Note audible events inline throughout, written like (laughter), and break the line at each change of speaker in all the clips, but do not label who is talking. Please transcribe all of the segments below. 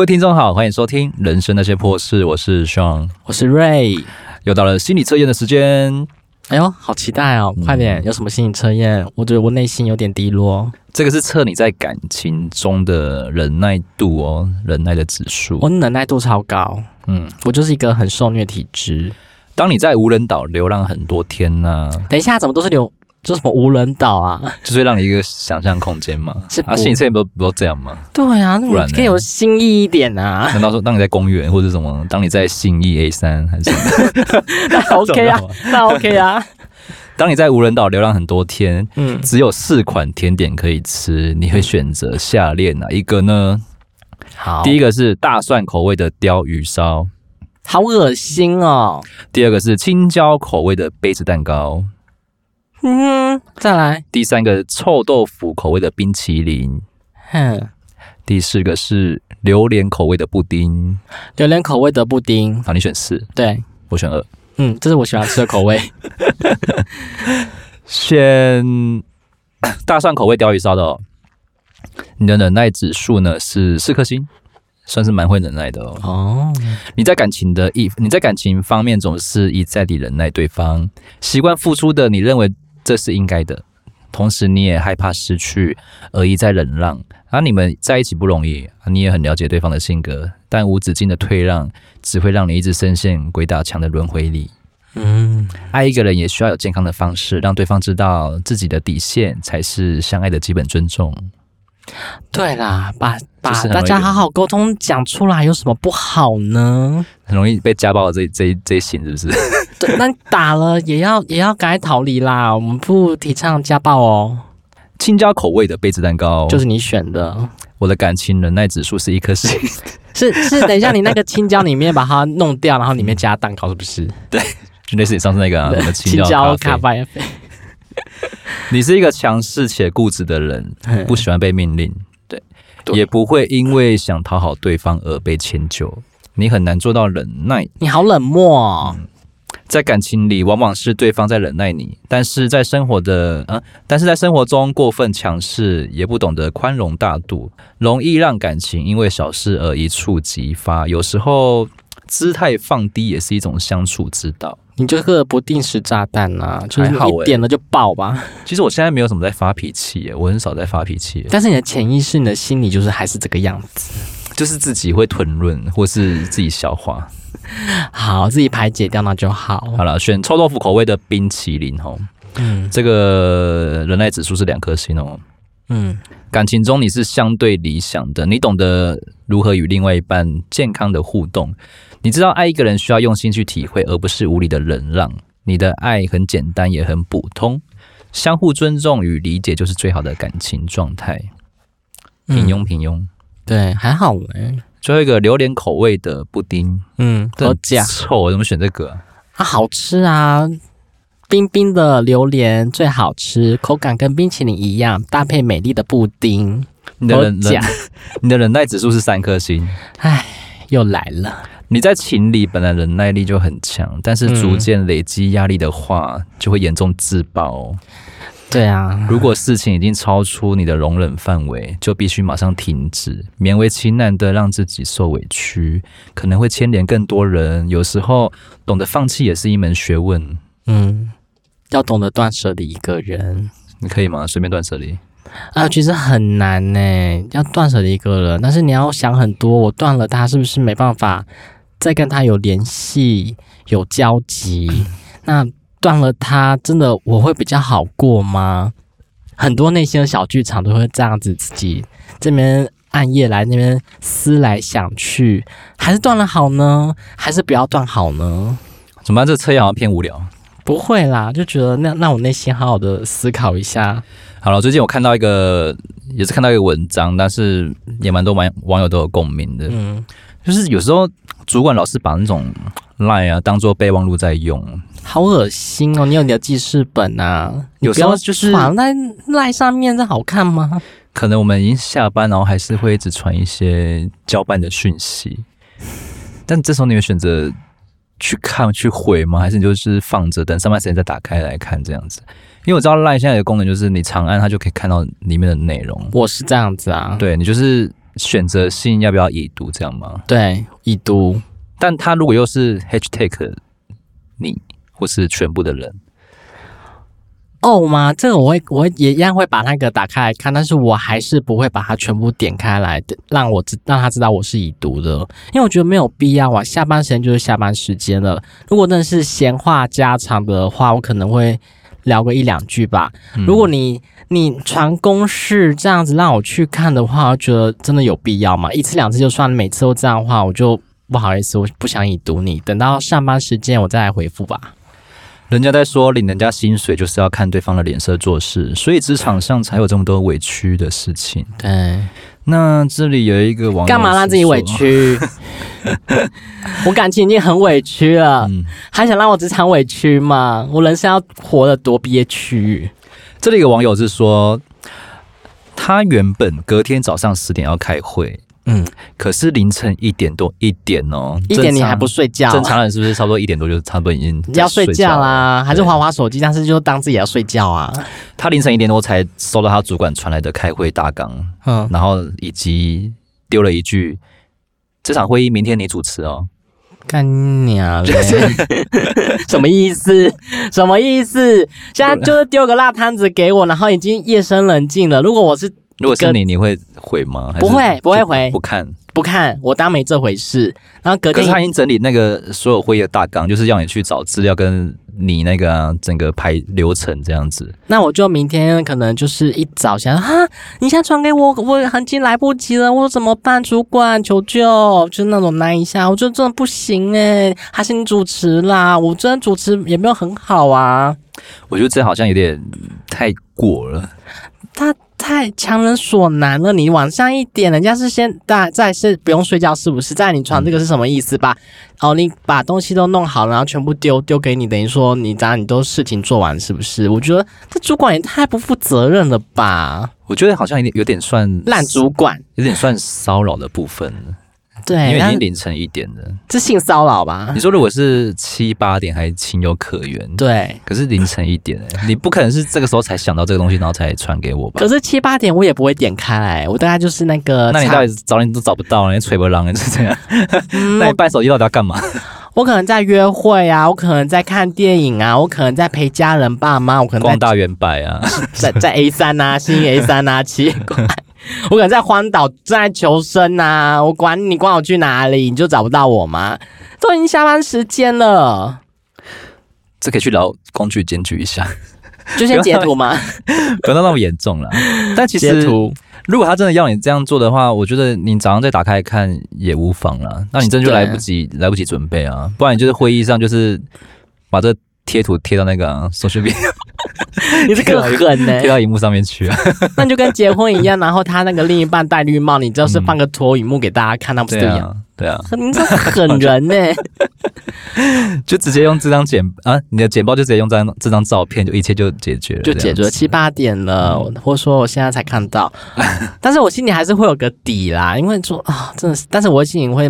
各位听众好，欢迎收听《人生那些破事》，我是 Sean，
我是 Ray，
又到了心理测验的时间。
哎呦，好期待哦！快点，有什么心理测验？我觉得我内心有点低落。
这个是测你在感情中的忍耐度哦，忍耐的指数。
我忍耐度超高，嗯，我就是一个很受虐体质。
当你在无人岛流浪很多天呢、啊？
等一下，怎么都是流？就什么无人岛啊？(laughs)
就是让你一个想象空间嘛。(laughs) 是啊，心理测验不不都这样吗？
对啊，那不然可以有新意一点啊。
难道说当你在公园或者什么？当你在信义 A 三还是？(laughs)
那 OK 啊，那 OK 啊。
当你在无人岛流浪很多天，嗯，只有四款甜点可以吃，你会选择下列哪一个呢？
好，
第一个是大蒜口味的鲷鱼烧，
好恶心哦。
第二个是青椒口味的杯子蛋糕。
嗯，再来。
第三个臭豆腐口味的冰淇淋，
哼。
第四个是榴莲口味的布丁，
榴莲口味的布丁。
好，你选四。
对，
我选二。
嗯，这是我喜欢吃的口味。(laughs)
选大蒜口味鲷鱼烧的哦。你的忍耐指数呢是四颗星。算是蛮会忍耐的哦。哦，你在感情的一，你在感情方面总是一再地忍耐对方，习惯付出的，你认为这是应该的，同时你也害怕失去而一再忍让。而、啊、你们在一起不容易，你也很了解对方的性格，但无止境的退让只会让你一直深陷鬼打墙的轮回里。嗯，爱一个人也需要有健康的方式，让对方知道自己的底线才是相爱的基本尊重。
对啦，把把大家好好沟通讲出来，有什么不好呢？
很容易被家暴的这这这一型是不是？
对，那打了也要也要赶快逃离啦。我们不提倡家暴哦。
青椒口味的杯子蛋糕
就是你选的。
我的感情忍耐指数是一颗星。
是是，等一下你那个青椒里面把它弄掉，然后里面加蛋糕，是不是？
对，就类似你上次那个啊，什么青
椒咖啡。
你是一个强势且固执的人，不喜欢被命令，对，对，也不会因为想讨好对方而被迁就。你很难做到忍耐，
你好冷漠哦。
嗯，在感情里，往往是对方在忍耐你，但是在生活的啊，但是在生活中过分强势，也不懂得宽容大度，容易让感情因为小事而一触即发。有时候姿态放低也是一种相处之道。
你就是个不定时炸弹呐、啊，就是一点了就爆吧。
其实我现在没有什么在发脾气，我很少在发脾气。
但是你的潜意识、你的心里就是还是这个样子，
就是自己会吞润或是自己消化，
好，自己排解掉那就好。
好了，选臭豆腐口味的冰淇淋哦。嗯，这个忍耐指数是两颗星哦。嗯，感情中你是相对理想的，你懂得如何与另外一半健康的互动。你知道爱一个人需要用心去体会，而不是无理的忍让。你的爱很简单，也很普通，相互尊重与理解就是最好的感情状态。平庸，平庸，
对，还好哎。
最后一个榴莲口味的布丁，
嗯，好假
臭，我怎么选这个？
它好吃啊，冰冰的榴莲最好吃，口感跟冰淇淋一样，搭配美丽的布丁。
你的忍忍，(laughs) 你的忍耐指数是三颗星。
唉，又来了。
你在情里本来忍耐力就很强，但是逐渐累积压力的话，嗯、就会严重自爆。
对啊，
如果事情已经超出你的容忍范围，就必须马上停止，勉为其难的让自己受委屈，可能会牵连更多人。有时候懂得放弃也是一门学问。
嗯，要懂得断舍离一个人，
你可以吗？随便断舍离
啊，其实很难呢。要断舍离一个人，但是你要想很多，我断了他是不是没办法？再跟他有联系、有交集，那 (laughs) 断了他，真的我会比较好过吗？很多内心的小剧场都会这样子，自己这边暗夜来那边思来想去，还是断了好呢？还是不要断好呢？
怎么办？这个测验好像偏无聊。
不会啦，就觉得那那我内心好好的思考一下。
好了，最近我看到一个，也是看到一个文章，但是也蛮多网网友都有共鸣的。嗯。就是有时候主管老是把那种 line 啊当做备忘录在用，
好恶心哦！你有你的记事本啊，有时候就是传在 line 上面，这好看吗？
可能我们已经下班，然后还是会一直传一些交办的讯息，但这时候你会选择去看去回吗？还是你就是放着等上班时间再打开来看这样子？因为我知道 line 现在的功能就是你长按它就可以看到里面的内容。
我是这样子啊，
对你就是。选择性要不要已读这样吗？
对，已读。
但他如果又是 hashtag 你或是全部的人。
哦吗？这个我会，我也一样会把那个打开来看，但是我还是不会把它全部点开来的，让我知让他知道我是已读的，因为我觉得没有必要啊。下班时间就是下班时间了，如果真的是闲话家常的话，我可能会聊个一两句吧。嗯、如果你你传公式这样子让我去看的话，我觉得真的有必要吗？一次两次就算，每次都这样的话，我就不好意思，我不想已读你，等到上班时间我再来回复吧。
人家在说领人家薪水就是要看对方的脸色做事，所以职场上才有这么多委屈的事情。
对，
那这里有一个网友，
干嘛让自己委屈？(laughs) 我感情已经很委屈了，嗯、还想让我职场委屈吗？我人生要活得多憋屈？
这里有个网友是说，他原本隔天早上十点要开会。嗯，可是凌晨一点多一点哦，
一点你还不睡觉？
正常人是不是差不多一点多就差不多已经
要睡觉啦？还是滑滑手机？但是就当自己要睡觉啊。
他凌晨一点多才收到他主管传来的开会大纲，嗯，然后以及丢了一句：“这场会议明天你主持哦。”
干你啊！(laughs) 什么意思？什么意思？现在就是丢个辣摊子给我，然后已经夜深人静了。如果我是。
如果是你，你会回吗？
不会，不会回，
不看，
不看，我当没这回事。然后隔天，
可是他已经整理那个所有会议的大纲，就是要你去找资料，跟你那个、啊、整个排流程这样子。
那我就明天可能就是一早想啊，你现在传给我，我已经来不及了，我怎么办？主管求救，就是那种难一下，我觉得真的不行哎，还是你主持啦，我真的主持也没有很好啊。
我觉得这好像有点太过了。
他。太强人所难了！你往上一点，人家是先大在是不用睡觉，是不是？在你床这个是什么意思吧？哦，你把东西都弄好，然后全部丢丢给你，等于说你当然你都事情做完，是不是？我觉得这主管也太不负责任了吧！
我觉得好像有点有点算
烂主管，
有点算骚扰的部分。
对，
因为已经凌晨一点了，
这性骚扰吧？
你说如果是七八点还情有可原，
对。
可是凌晨一点，哎，你不可能是这个时候才想到这个东西，然后才传给我吧？
可是七八点我也不会点开来，我大概就是那个……
那你到底找你都找不到，你吹不浪，是这样？(laughs) 那你办手机到底要干嘛？
我可能在约会啊，我可能在看电影啊，我可能在陪家人爸妈，我可能在
逛大远百啊，
在 (laughs) 在 A 三啊，新 A 三啊，(laughs) 奇怪。我可能在荒岛正在求生呐、啊，我管你管我去哪里，你就找不到我吗？都已经下班时间了，
这可以去劳工具检举一下，
就先截图吗？(laughs)
不要那么严重了。但其实，图如果他真的要你这样做的话，我觉得你早上再打开看也无妨了。那你真的就来不及来不及准备啊，不然你就是会议上就是把这贴图贴到那个手机边。(laughs)
你这个狠呢，贴
到荧幕上面去啊？(laughs)
那就跟结婚一样，然后他那个另一半戴绿帽，你就是放个投影幕给大家看，那不是这样？
对啊，
你这狠人呢，(laughs)
就直接用这张简啊，你的简报就直接用这张这张照片，就一切就解决了，
就解决了七八点了，或者说我现在才看到，但是我心里还是会有个底啦，因为说啊，真的是，但是我心里会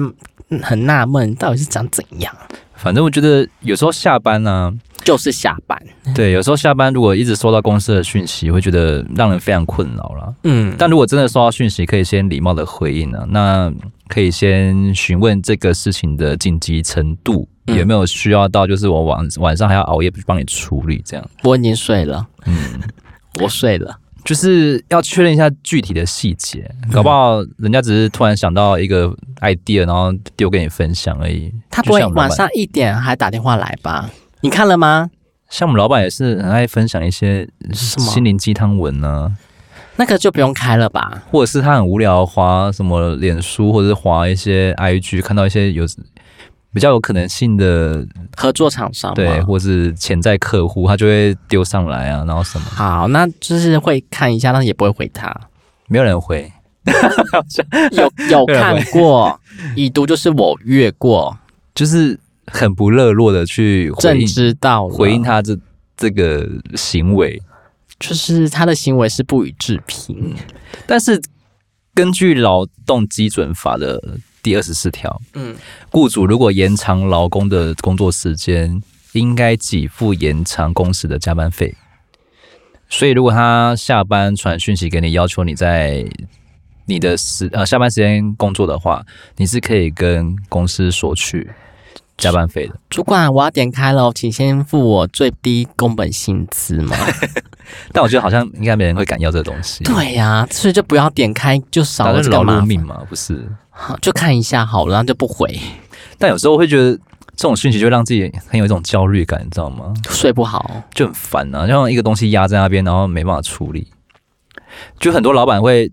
很纳闷，到底是长怎样？
反正我觉得有时候下班呢。
就是下班，
对，有时候下班如果一直收到公司的讯息，会觉得让人非常困扰了。嗯，但如果真的收到讯息，可以先礼貌的回应呢、啊，那可以先询问这个事情的紧急程度、嗯、有没有需要到，就是我晚晚上还要熬夜帮你处理这样。
我已经睡了，嗯，(laughs) 我睡了，
就是要确认一下具体的细节，搞不好人家只是突然想到一个 idea，然后丢给你分享而已。
他不会晚上一点还打电话来吧？你看了吗？
像我们老板也是很爱分享一些什么心灵鸡汤文呢，
那个就不用开了吧？
或者是他很无聊，划什么脸书，或者是划一些 IG，看到一些有比较有可能性的
合作厂商，
对，或是潜在客户，他就会丢上来啊，然后什么？
好，那就是会看一下，但是也不会回他，
没有人回，(laughs)
有有看过已读，就是我越过，
就是。很不热络的去回应，
知道
回应他这这个行为，
就是他的行为是不予置评。
但是根据劳动基准法的第二十四条，嗯，雇主如果延长劳工的工作时间，应该给付延长工时的加班费。所以如果他下班传讯息给你，要求你在你的时呃下班时间工作的话，你是可以跟公司索取加班费的。
主管，我要点开了，请先付我最低工本薪资嘛。(laughs)
但我觉得好像应该没人会敢要这个东西。
对呀、啊，所以就不要点开，就少了这个劳
命嘛，不是？
好，就看一下好了，然后就不回。
但有时候我会觉得这种讯息就让自己很有一种焦虑感，你知道吗？
睡不好
就很烦啊，就像一个东西压在那边，然后没办法处理。就很多老板会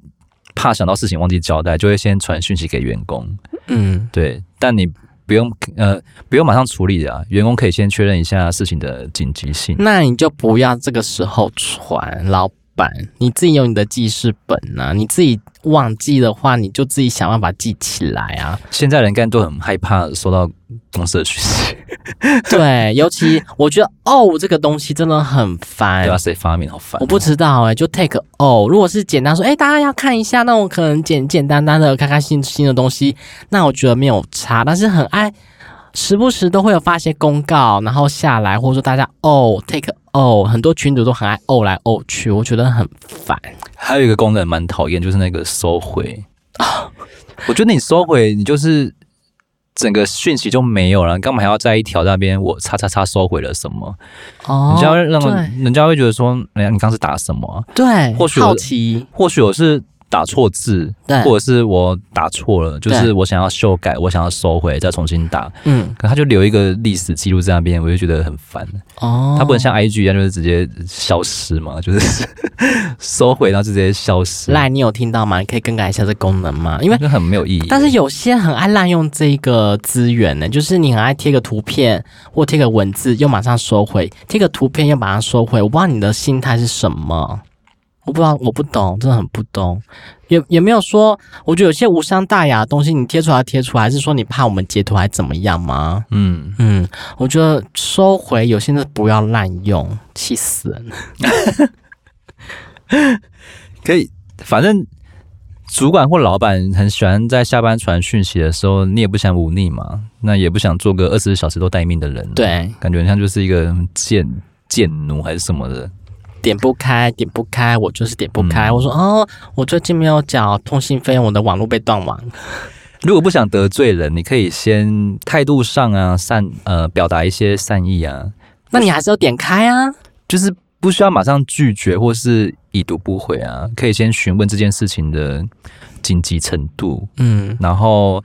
怕想到事情忘记交代，就会先传讯息给员工。嗯，对。但你不用呃不用马上处理的啊，员工可以先确认一下事情的紧急性。
那你就不要这个时候传老板，你自己有你的记事本啊，你自己。忘记的话，你就自己想办法记起来啊！
现在人干都很害怕收到公司的讯息，(laughs)
对，尤其我觉得哦，这个东西真的很烦。
对啊，谁发明好烦？
我不知道哎、欸，就 take 哦，如果是简单说，哎、欸，大家要看一下，那我可能简简单单的开开心心的东西，那我觉得没有差。但是很爱，时不时都会有发一些公告，然后下来，或者说大家哦 take。哦，很多群主都很爱哦来哦去，我觉得很烦。
还有一个功能蛮讨厌，就是那个收回啊。(laughs) 我觉得你收回，你就是整个讯息就没有了，干嘛还要在一条那边我叉叉叉收回了什么？哦，人家会让人家会觉得说，哎呀，你刚是打什么？
对，
或许好奇，或许我是。打错字，对，或者是我打错了，就是我想要修改，我想要收回，再重新打。嗯，可他就留一个历史记录在那边，我就觉得很烦。哦，他不能像 IG 一样，就是直接消失嘛，就是 (laughs) 收回，然后就直接消失。
赖，你有听到吗？你可以更改一下这功能吗？因为
很没有意义。
但是有些很爱滥用这个资源呢，就是你很爱贴个图片或贴个文字，又马上收回；贴个图片又马上收回。我不知道你的心态是什么。我不知道，我不懂，真的很不懂。也也没有说，我觉得有些无伤大雅的东西，你贴出来贴出来，还是说你怕我们截图还怎么样吗？嗯嗯，我觉得收回有些的不要滥用，气死人了。(laughs)
可以，反正主管或老板很喜欢在下班传讯息的时候，你也不想忤逆嘛，那也不想做个二十四小时都待命的人。
对，
感觉像就是一个贱贱奴还是什么的。
点不开，点不开，我就是点不开。嗯、我说哦，我最近没有缴通信费，我的网络被断网。
如果不想得罪人，你可以先态度上啊善呃表达一些善意啊。
那你还是要点开啊，
就是不需要马上拒绝或是已读不回啊，可以先询问这件事情的紧急程度，嗯，然后。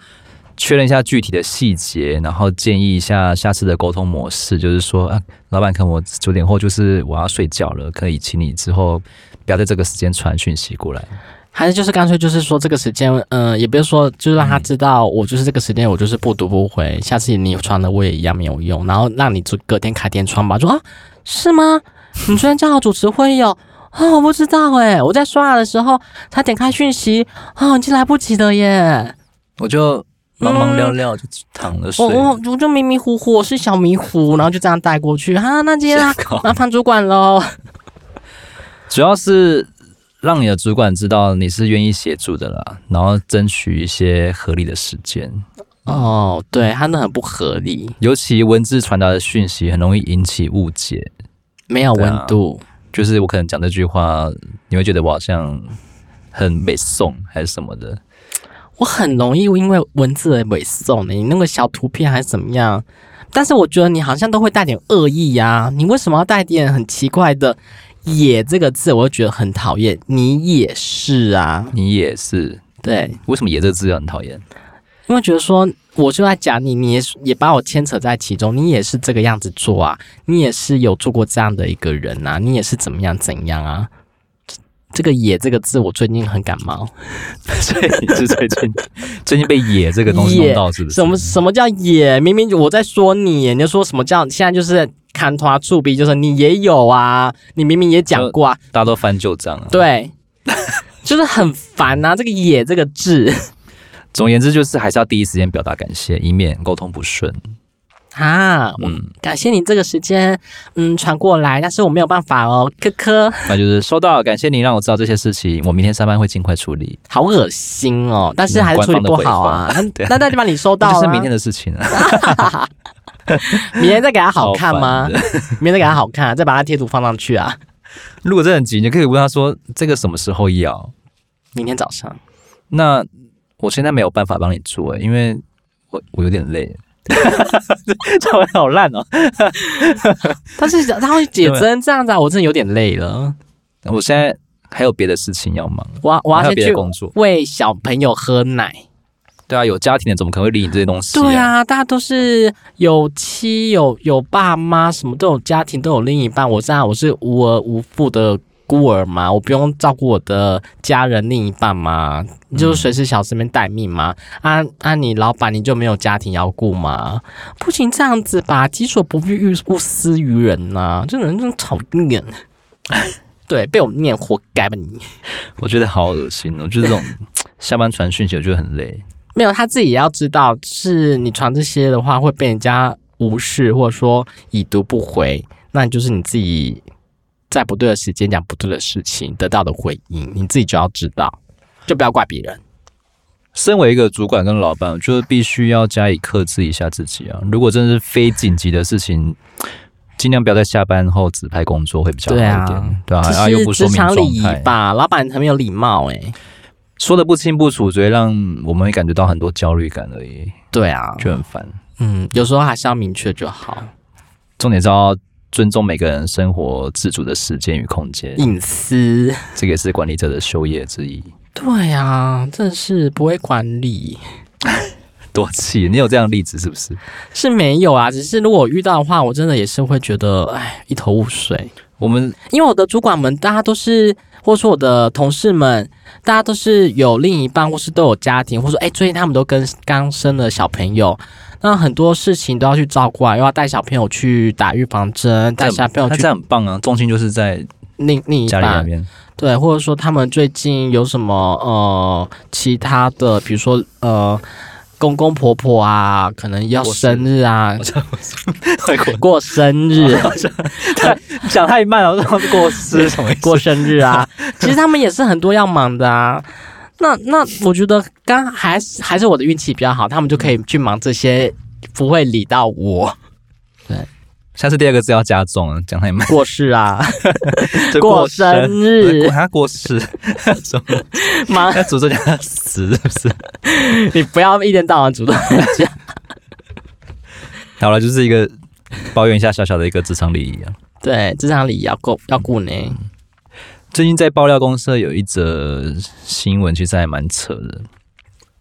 确认一下具体的细节，然后建议一下下次的沟通模式，就是说啊，老板，可能我九点后就是我要睡觉了，可以请你之后不要在这个时间传讯息过来，
还是就是干脆就是说这个时间，嗯、呃，也不是说就是让他知道我就是这个时间我就是不读不回，下次你传的我也一样没有用，然后让你就隔天开天窗吧，说啊是吗？你昨天叫好主持会议哦，啊 (laughs) 我不知道诶，我在刷牙的时候他点开讯息啊，已经来不及了耶，
我就。忙忙撂撂就躺着睡，
我我我就迷迷糊糊，我是小迷糊，然后就这样带过去哈、啊，那今天 (laughs) 麻烦主管喽。
主要是让你的主管知道你是愿意协助的啦，然后争取一些合理的时间。
哦，对，他那很不合理，
尤其文字传达的讯息很容易引起误解，
没有温度、啊。
就是我可能讲这句话，你会觉得我好像很美颂还是什么的。
我很容易因为文字而伪送的，你那个小图片还是怎么样？但是我觉得你好像都会带点恶意呀、啊，你为什么要带点很奇怪的“也”这个字？我就觉得很讨厌。你也是啊，
你也是
对。
为什么“也”这个字很讨厌？
因为觉得说我就在讲你，你也也把我牵扯在其中，你也是这个样子做啊，你也是有做过这样的一个人啊，你也是怎么样怎样啊？这个“野”这个字，我最近很感冒，(laughs)
所以最近最近被“野”这个东西弄到是不是？
什么什么叫“野”？明明我在说你，你就说什么叫现在就是看他触笔，就是你也有啊，你明明也讲过啊，
大家都翻旧账啊。
对，(laughs) 就是很烦啊，这个“野”这个字。(laughs)
总而言之，就是还是要第一时间表达感谢，以免沟通不顺。
啊，嗯，感谢你这个时间，嗯，传过来，但是我没有办法哦，科科。(laughs)
那就是收到，感谢你让我知道这些事情，我明天上班会尽快处理。
好恶心哦，但是还是处理不好啊。(laughs) 那那就把你收到了，
这是明天的事情啊。(laughs)
明天再给他好看吗？明天再给他好看，再把他贴图放上去啊。
如果真的很急，你可以问他说这个什么时候要？
明天早上。
那我现在没有办法帮你做，因为我我有点累。(laughs) 这玩好烂哦！(laughs)
他是他会解真这样子啊，我真的有点累了。
我现在还有别的事情要忙，
我我要先去工作，喂小朋友喝奶。
对啊，有家庭的怎么可能会理你这些东西啊？
对啊，大家都是有妻有有爸妈，什么都有家庭，都有另一半。我这样我是无儿无父的。孤儿嘛，我不用照顾我的家人另一半嘛，你就是随时小身边待命嘛。啊啊，你老板你就没有家庭要顾吗？不行这样子吧，己所不欲，勿施于人呐、啊。这人真讨厌。对，被我念活该吧你。
我觉得好恶心哦，就是这种 (laughs) 下班传讯息，我觉得很累。
没有，他自己也要知道，是你传这些的话会被人家无视，或者说已读不回，那就是你自己。在不对的时间讲不对的事情，得到的回应，你自己就要知道，就不要怪别人。
身为一个主管跟老板，就是必须要加以克制一下自己啊。如果真的是非紧急的事情，尽量不要在下班后指派工作会比较好一点，对啊，又不说明礼仪吧，
老板很没有礼貌哎、欸，
说的不清不楚，只会让我们会感觉到很多焦虑感而已。
对啊，
就很烦。
嗯，有时候还是要明确就好。
重点是要。尊重每个人生活自主的时间与空间，
隐私，
这个也是管理者的修业之一。
对呀、啊，真是不会管理，(laughs)
多气！你有这样的例子是不是？
是没有啊，只是如果遇到的话，我真的也是会觉得，哎，一头雾水。
我们
因为我的主管们，大家都是，或者说我的同事们，大家都是有另一半，或是都有家庭，或者说，哎，最近他们都跟刚生了小朋友。那很多事情都要去照顾啊，又要带小朋友去打预防针，带小朋友去，
这很棒啊！重心就是在
另另一半
那边，
对，或者说他们最近有什么呃其他的，比如说呃公公婆婆啊，可能要生日啊，过，过生日，
讲太慢了，过生什么
过生日啊？其实他们也是很多要忙的啊。那那我觉得刚还是还是我的运气比较好，他们就可以去忙这些，不会理到我。对，
下次第二个字要加重了，讲太慢。
过世啊，(laughs) 过，生日，
还要过世，什么？
忙
诅咒讲死是不是？
你不要一天到晚诅咒人家。
好了，就是一个抱怨一下小小的一个职场礼仪啊。
对，职场礼仪要顾要顾呢。嗯
最近在爆料公社有一则新闻，其实还蛮扯的。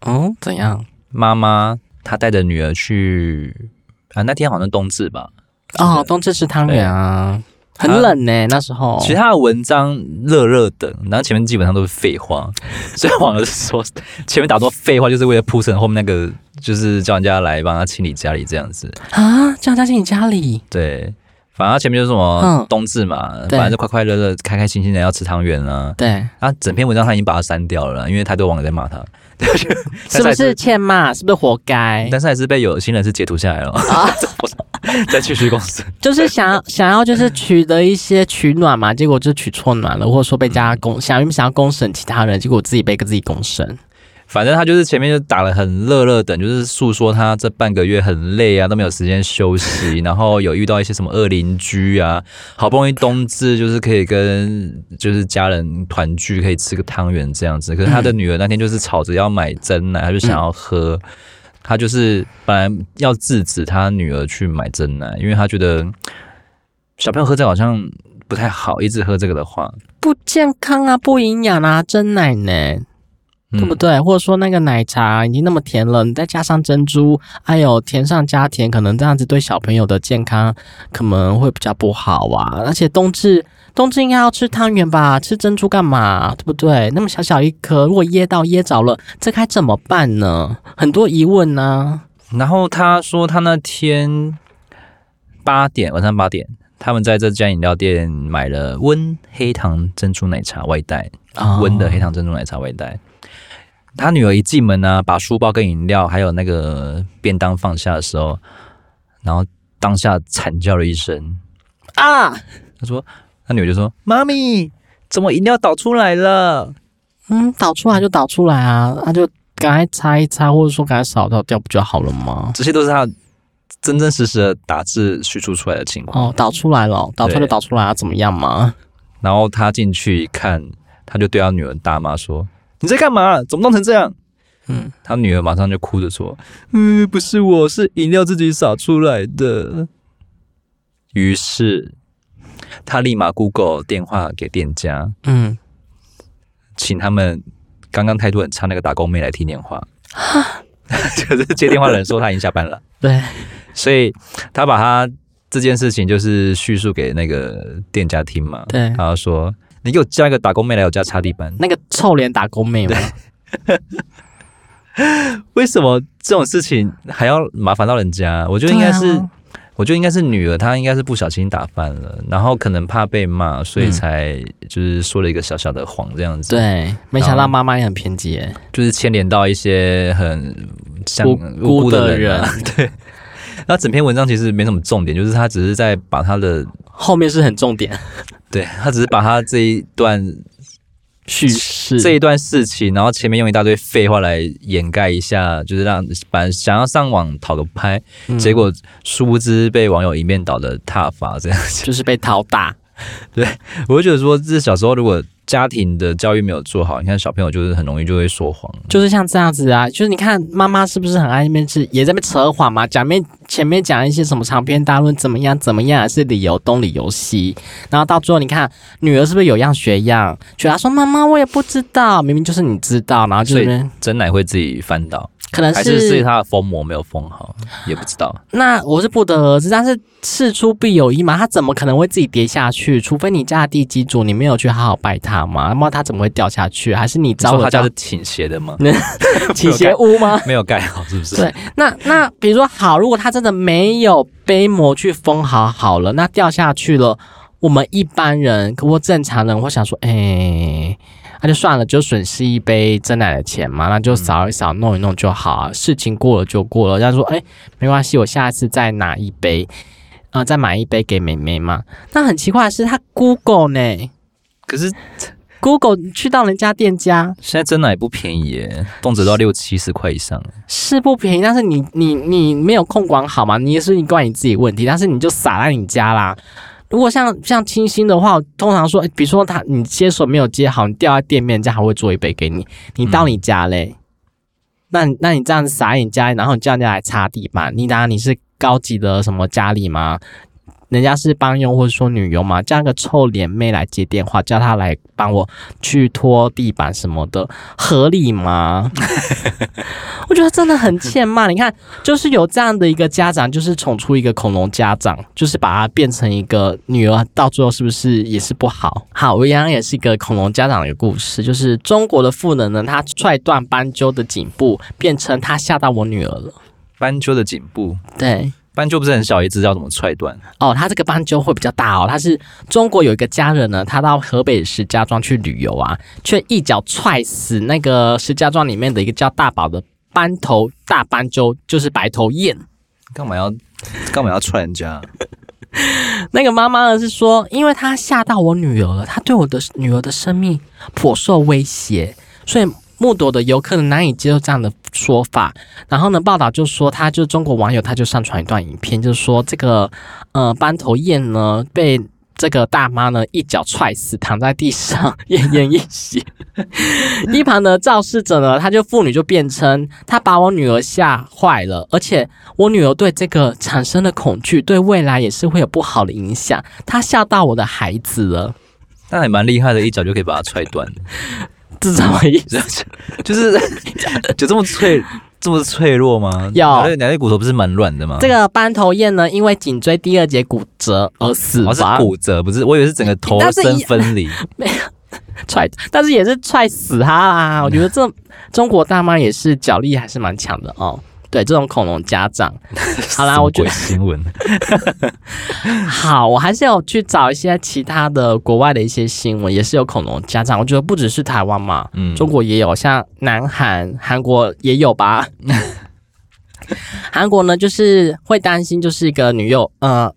哦，怎样？
妈妈她带着女儿去啊，那天好像冬至吧？
哦，冬至吃汤圆啊，很冷呢。那时候，
其他的文章热热的，然后前面基本上都是废话，所以网友说前面打多废话，就是为了铺成后面那个，就是叫人家来帮他清理家里这样子
啊，叫人家清理家里，
对。反正前面就是什么冬至嘛，嗯、反正就快快乐乐、开开心心的要吃汤圆啊。
对，
他整篇文章他已经把它删掉了，因为太多网友在骂他，(laughs)
是不是欠骂？是不是活该？
但是还是被有心人是截图下来了啊，再继续公司，
就是想想要就是取得一些取暖嘛，结果就取错暖了，或者说被加公想想要公审其他人，结果自己被个自己公审。
反正他就是前面就打了很热热等，就是诉说他这半个月很累啊，都没有时间休息，然后有遇到一些什么恶邻居啊，好不容易冬至就是可以跟就是家人团聚，可以吃个汤圆这样子。可是他的女儿那天就是吵着要买真奶，他就想要喝，他就是本来要制止他女儿去买真奶，因为他觉得小朋友喝这好像不太好，一直喝这个的话
不健康啊，不营养啊，真奶呢。对不对？或者说那个奶茶已经那么甜了，你再加上珍珠，哎呦，甜上加甜，可能这样子对小朋友的健康可能会比较不好啊。而且冬至，冬至应该要吃汤圆吧？吃珍珠干嘛？对不对？那么小小一颗，如果噎到噎着了，这该怎么办呢？很多疑问呢。
然后他说，他那天八点，晚上八点，他们在这家饮料店买了温黑糖珍珠奶茶外带，温的黑糖珍珠奶茶外带。他女儿一进门呢、啊，把书包跟饮料还有那个便当放下的时候，然后当下惨叫了一声啊！他说：“他女儿就说，妈咪，怎么饮料倒出来了？
嗯，倒出来就倒出来啊，那就赶快擦一擦，或者说赶快扫掉掉不就好了吗？
这些都是他真真实实的打字叙述出来的情况。
哦，倒出来了，倒出来就倒出来啊，怎么样嘛？
然后他进去一看，他就对他女儿大骂说。”你在干嘛？怎么弄成这样？”嗯，他女儿马上就哭着说：“嗯，不是我，是饮料自己洒出来的。”于是他立马 Google 电话给店家，嗯，请他们刚刚态度很差那个打工妹来听电话。(laughs) 就是接电话的人说他已经下班了，
对，
所以他把他这件事情就是叙述给那个店家听嘛，
对，
然后说：“你给我叫一个打工妹来我家擦地板。”
那个臭脸打工妹嘛。(laughs)
为什么这种事情还要麻烦到人家？我觉得应该是，啊、我觉得应该是女儿，她应该是不小心打翻了，然后可能怕被骂，所以才就是说了一个小小的谎这样子。
对，没想到妈妈也很偏激，
就是牵连到一些很像无辜的人、啊。(laughs) 对，那整篇文章其实没什么重点，就是他只是在把他的
后面是很重点，
对，他只是把他这一段。
叙事
这一段事情，然后前面用一大堆废话来掩盖一下，就是让本来想要上网讨个拍，嗯、结果殊不知被网友一面倒的挞伐，这样子
就是被讨打。(laughs)
对，我就觉得说，这小时候如果。家庭的教育没有做好，你看小朋友就是很容易就会说谎，
就是像这样子啊，就是你看妈妈是不是很爱那边是也在那边扯谎嘛？讲面前面讲一些什么长篇大论，怎么样怎么样，还是理由东理由西，然后到最后你看女儿是不是有样学样？觉得她说妈妈我也不知道，明明就是你知道，然后就是
真奶会自己翻倒。
可能是
还是是他的封膜没有封好，也不知道。
那我是不得而知，但是事出必有因嘛，他怎么可能会自己跌下去？除非你家的地基主你没有去好好拜他嘛，那么他怎么会掉下去？还是你知道
他家是倾斜的吗？(laughs)
倾斜屋吗？(laughs)
没有盖好，是不是？
对，那那比如说好，如果他真的没有杯膜去封好好了，那掉下去了，我们一般人或正常人会想说，哎、欸。那就算了，就损失一杯真奶的钱嘛，那就扫一扫，弄一弄就好啊。事情过了就过了。他说：“哎，没关系，我下一次再拿一杯，啊、呃，再买一杯给妹妹嘛。”那很奇怪的是，他 Google 呢？
可是
Google 去到人家店家，
现在珍奶不便宜耶，动辄都要六七十块以上。
是不便宜，但是你你你没有控管好嘛？你也是你怪你自己问题，但是你就撒在你家啦。如果像像清新的话，通常说，比如说他你接手没有接好，你掉在店面，人家还会做一杯给你。你到你家嘞，嗯、那那你这样子撒你家，然后你叫人家来擦地板，你当然你是高级的什么家里吗？人家是帮佣或者说女佣嘛，叫个臭脸妹来接电话，叫她来帮我去拖地板什么的，合理吗？(laughs) 我觉得真的很欠骂。你看，就是有这样的一个家长，就是宠出一个恐龙家长，就是把他变成一个女儿，到最后是不是也是不好？好，我一样也是一个恐龙家长的一个故事，就是中国的妇人呢，她踹断斑鸠的颈部，变成她吓到我女儿了。
斑鸠的颈部，
对。
斑鸠不是很小一只，要怎么踹断？
哦，它这个斑鸠会比较大哦。它是中国有一个家人呢，他到河北石家庄去旅游啊，却一脚踹死那个石家庄里面的一个叫大宝的斑头大斑鸠，就是白头雁。
干嘛要干嘛要踹人家？(laughs)
那个妈妈呢是说，因为他吓到我女儿了，他对我的女儿的生命颇受威胁，所以。目睹的游客呢难以接受这样的说法，然后呢，报道就说，他就是中国网友，他就上传一段影片，就是说这个呃斑头雁呢被这个大妈呢一脚踹死，躺在地上奄奄一息。一旁的肇事者呢，他就妇女就辩称，他把我女儿吓坏了，而且我女儿对这个产生了恐惧，对未来也是会有不好的影响，他吓到我的孩子了。
那还蛮厉害的，一脚就可以把他踹断。
是什么意思？(laughs)
就是 (laughs) 就这么脆，这么脆弱吗？
有，
两肋骨头不是蛮软的吗？
这个斑头雁呢，因为颈椎第二节骨折而死亡。
哦，是骨折，不是？我以为是整个头身分离。(laughs)
没有踹，但是也是踹死他啦。我觉得这中国大妈也是脚力还是蛮强的哦。对，这种恐龙家长，(laughs) 好啦，我觉得
新闻。(laughs)
好，我还是有去找一些其他的国外的一些新闻，也是有恐龙家长。我觉得不只是台湾嘛，嗯，中国也有，像南韩、韩国也有吧。(laughs) 韩国呢，就是会担心，就是一个女幼，呃，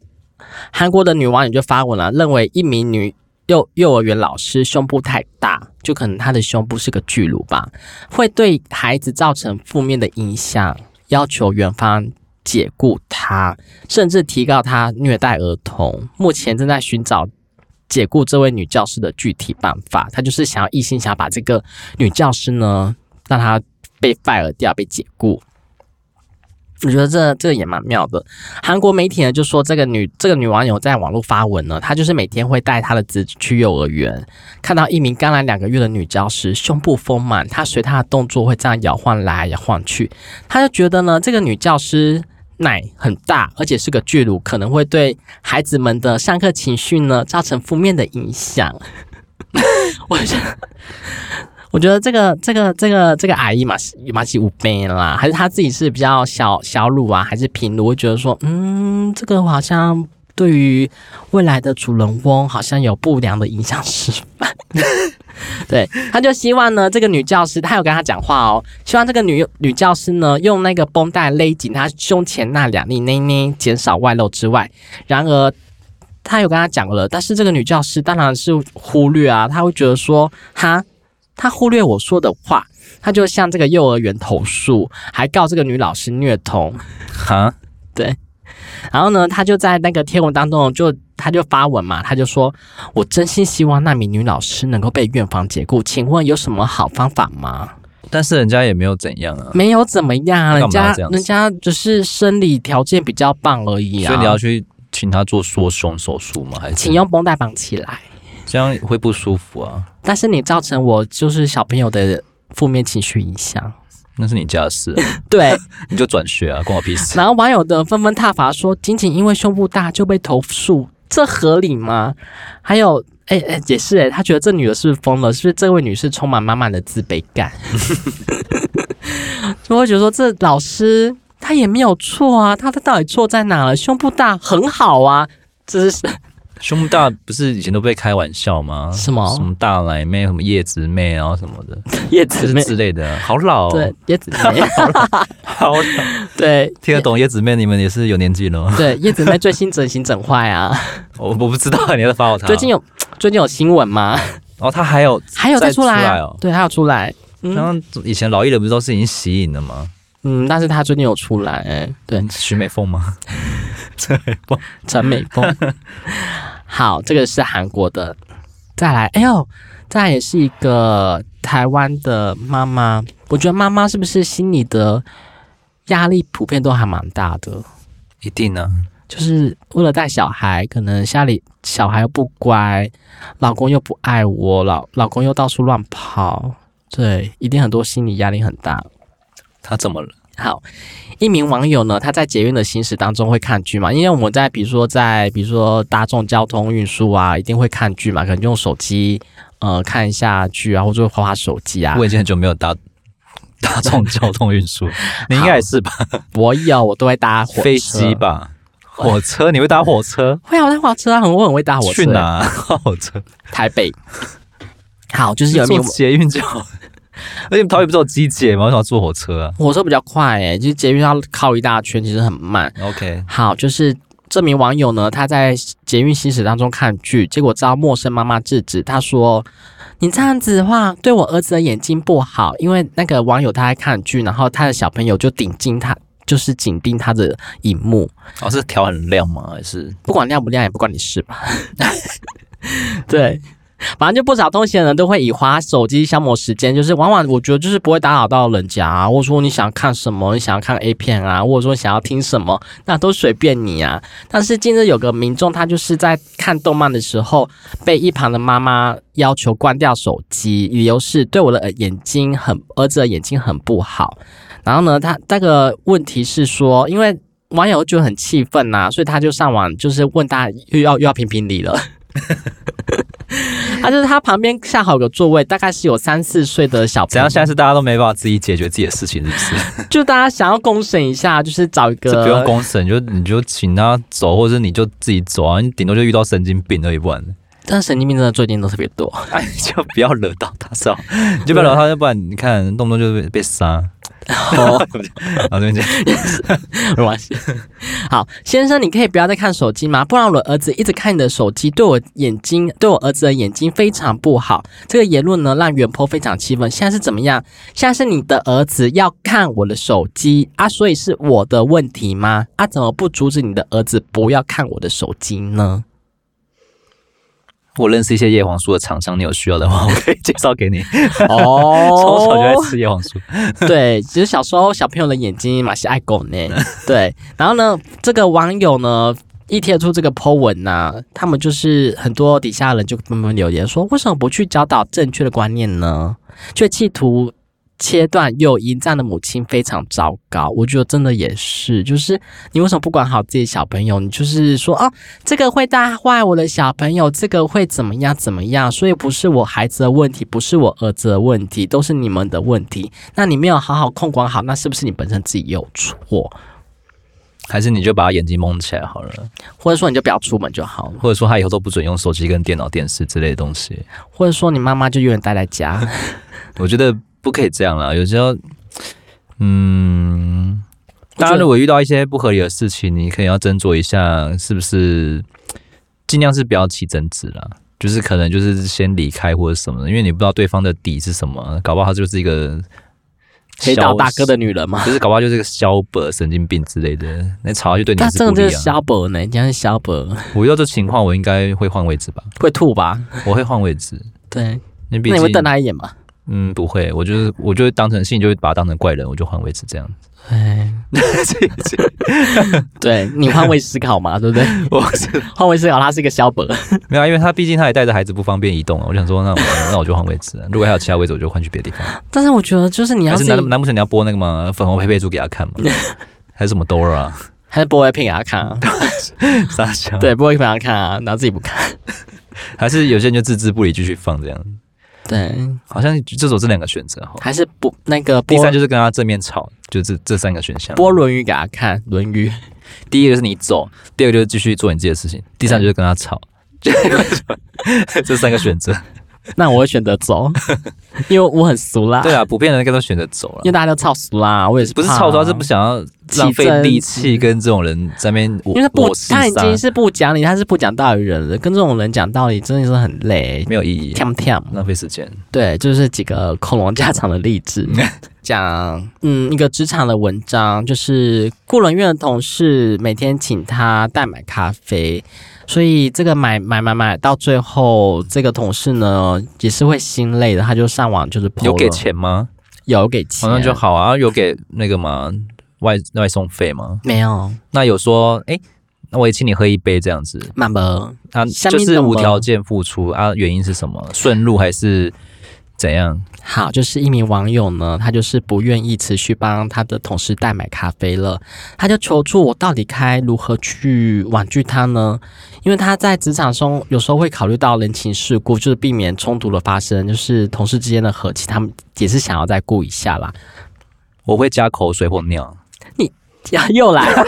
韩国的女网友就发文了，认为一名女幼幼儿园老师胸部太大，就可能她的胸部是个巨乳吧，会对孩子造成负面的影响。要求园方解雇他，甚至提告他虐待儿童。目前正在寻找解雇这位女教师的具体办法。他就是想要一心想把这个女教师呢，让她被 fire 掉，被解雇。我觉得这这个也蛮妙的。韩国媒体呢就说，这个女这个女网友在网络发文呢，她就是每天会带她的子去幼儿园，看到一名刚来两个月的女教师胸部丰满，她随她的动作会这样摇晃来摇晃去，她就觉得呢，这个女教师奶很大，而且是个巨乳，可能会对孩子们的上课情绪呢造成负面的影响。(laughs) 我觉得。我觉得这个这个这个这个阿姨嘛是嘛是五倍啦，还是她自己是比较小小乳啊，还是平乳？我觉得说，嗯，这个好像对于未来的主人翁好像有不良的影响示范。(laughs) 对，他就希望呢，这个女教师，他有跟他讲话哦，希望这个女女教师呢，用那个绷带勒紧她胸前那两粒内内，减少外露之外。然而，他有跟他讲了，但是这个女教师当然是忽略啊，他会觉得说，哈。他忽略我说的话，他就向这个幼儿园投诉，还告这个女老师虐童。哈，(laughs) 对。然后呢，他就在那个贴文当中就，就他就发文嘛，他就说：“我真心希望那名女老师能够被院方解雇，请问有什么好方法吗？”
但是人家也没有怎样啊，
没有怎么样啊，人家人家只是生理条件比较棒而已啊。
所以你要去请他做缩胸手术吗？还是
请用绷带绑起来？
这样会不舒服啊！
但是你造成我就是小朋友的负面情绪影响，
那是你家的事。(laughs)
对，
你就转学啊，关我屁事。
然后网友的纷纷挞伐说，仅仅因为胸部大就被投诉，这合理吗？还有，哎哎，也是哎，他觉得这女的是不是疯了？是不是这位女士充满满满的自卑感？(laughs) 就会觉得说，这老师他也没有错啊，他他到底错在哪了？胸部大很好啊，这是。
胸部大不是以前都被开玩笑吗？
什么
什么大奶妹、什么叶子妹，然后什么的
叶子妹
之类的，好老、哦。
对，叶子妹，(laughs)
好老。对，听得懂叶子妹，你们也是有年纪了吗？
对，叶子妹最新整形整坏啊！
我 (laughs) 我不知道，你在发我他。
最近有最近有新闻吗？
哦，他还有
还有再出来，
出来哦，
对，还有出来。
像以前老艺人不是都是已经吸引了吗？
嗯，但是他最近有出来，哎，对，
徐美凤吗？(laughs)
陈美凤，陈美凤。好，这个是韩国的。再来，哎呦，再来也是一个台湾的妈妈。我觉得妈妈是不是心里的压力普遍都还蛮大的？
一定呢，
就是为了带小孩，可能家里小孩又不乖，老公又不爱我，老老公又到处乱跑，对，一定很多心理压力很大。
他怎么了？
好，一名网友呢，他在捷运的行驶当中会看剧嘛？因为我们在比如说在比如说大众交通运输啊，一定会看剧嘛，可能用手机呃看一下剧啊，或者划划手机啊。
我已经很久没有搭大众交通运输，(laughs) 你应该也是吧？
我有，我都会搭火
飞机吧？(laughs) 火车？你会搭火车？
会啊，我搭火车啊，很我很会搭火车。
去哪？(laughs) 火车？
台北。好，就是有一名
捷运就好。(laughs) 而且桃园不是有机捷吗？为什么要坐火车啊？
火车比较快诶、欸，就是捷运要靠一大圈，其实很慢。
OK，
好，就是这名网友呢，他在捷运行驶当中看剧，结果遭陌生妈妈制止。他说：“你这样子的话，对我儿子的眼睛不好。”因为那个网友他在看剧，然后他的小朋友就顶进他，就是紧盯他的荧幕。
哦，是调很亮吗？还是
不管亮不亮也不关你事吧？(laughs) 对。(laughs) 反正就不少通勤的人都会以滑手机消磨时间，就是往往我觉得就是不会打扰到人家啊，或者说你想看什么，你想要看 A 片啊，或者说想要听什么，那都随便你啊。但是近日有个民众，他就是在看动漫的时候，被一旁的妈妈要求关掉手机，理由是对我的眼睛很，儿子的眼睛很不好。然后呢，他那个问题是说，因为网友就很气愤呐，所以他就上网就是问大家又要又要评评理了。(laughs) (laughs) 他就是他旁边下好有个座位，大概是有三四岁的小朋友。
怎样？现在是大家都没办法自己解决自己的事情，是不是？(laughs)
就大家想要公审一下，就是找一个
不用公审，就你就请他走，或者你就自己走啊。你顶多就遇到神经病而已，不然。
但神经病真的最近都特别多，(laughs)
哎，就不要惹到他，是吧？你就不要惹他，要不然你看动不动就被被杀。好，好，(laughs) 再见。(laughs)
没关系。好，先生，你可以不要再看手机吗？不然我的儿子一直看你的手机，对我眼睛，对我儿子的眼睛非常不好。这个言论呢，让原 po 非常气愤。现在是怎么样？现在是你的儿子要看我的手机啊，所以是我的问题吗？啊，怎么不阻止你的儿子不要看我的手机呢？
我认识一些叶黄素的厂商，你有需要的话，(laughs) 我可以介绍给你。哦，从小就爱吃叶黄素。
对，其实小时候小朋友的眼睛嘛是爱狗呢。(laughs) 对，然后呢，这个网友呢一贴出这个 po 文呐、啊，他们就是很多底下人就纷纷留言说，为什么不去教导正确的观念呢？却企图。切断诱因，这样的母亲非常糟糕。我觉得真的也是，就是你为什么不管好自己小朋友？你就是说哦，这个会带坏我的小朋友，这个会怎么样怎么样？所以不是我孩子的问题，不是我儿子的问题，都是你们的问题。那你没有好好控管好，那是不是你本身自己有错？
还是你就把他眼睛蒙起来好了？
或者说你就不要出门就好了？
或者说他以后都不准用手机、跟电脑、电视之类的东西？
或者说你妈妈就永远待在家？(laughs)
我觉得。不可以这样啦，有时候，嗯，大家如果遇到一些不合理的事情，你可以要斟酌一下，是不是尽量是不要起争执啦，就是可能就是先离开或者什么的，因为你不知道对方的底是什么，搞不好他就是一个
黑道大哥的女人嘛，
就是搞不好就是个小本神经病之类的，那吵下去对你是不利啊。
这是小本呢，这样是小本。
我遇到这情况，我应该会换位置吧？
会吐吧？
我会换位置。
对，那你会瞪他一眼吗？
嗯，不会，我就是，我就会当成性，就会把他当成怪人，我就换位置这样子。哎，(laughs) (laughs)
对，你换位思考嘛，对不对？(laughs) 我是换位思考，他是一个小本，
没有，因为他毕竟他也带着孩子，不方便移动。我想说，那我那我就换位置。如果还有其他位置，我就换去别的地方。
但是我觉得，就是你要是
难难不成你要播那个吗？粉红佩佩猪给他看吗？还是什么 Dora？
还是播 A 片给他看啊？
傻笑。
对，播 A 片给他看啊，然后自己不看。
还是有些人就置之不理，继续放这样。
对，
好像就走这两个选择，
还是不那个
第三就是跟他正面吵，就这这三个选项。
播《论语》给他看，《论语》。
第一个是你走，第二个就是继续做你自己的事情，第三就是跟他吵，(laughs) 这三个选择。(laughs)
那我会选择走，(laughs) 因为我很俗啦。
对啊，普遍的人应该都选择走了，
因为大家都超俗啦。我也是，
不是超俗，是不想要浪费力气跟这种人在那边。(laughs)
因为他不，他已经是不讲理，他是不讲道理人了。跟这种人讲道理真的是很累，
没有意义，
跳跳
浪费时间。
对，就是几个恐龙家长的例子，讲嗯一个职场的文章，就是顾伦院的同事每天请他代买咖啡。所以这个买买买买到最后，这个同事呢也是会心累的，他就上网就是 po
有给钱吗？
有给钱，
好像就好啊。有给那个吗？外外送费吗？
没有。那
有说，哎，那我也请你喝一杯这样子。
满不？
他就是无条件付出啊？原因是什么？顺路还是？怎样？
好，就是一名网友呢，他就是不愿意持续帮他的同事代买咖啡了，他就求助我到底该如何去婉拒他呢？因为他在职场中有时候会考虑到人情世故，就是避免冲突的发生，就是同事之间的和气，他们也是想要再顾一下啦。
我会加口水或尿。
你。又来了，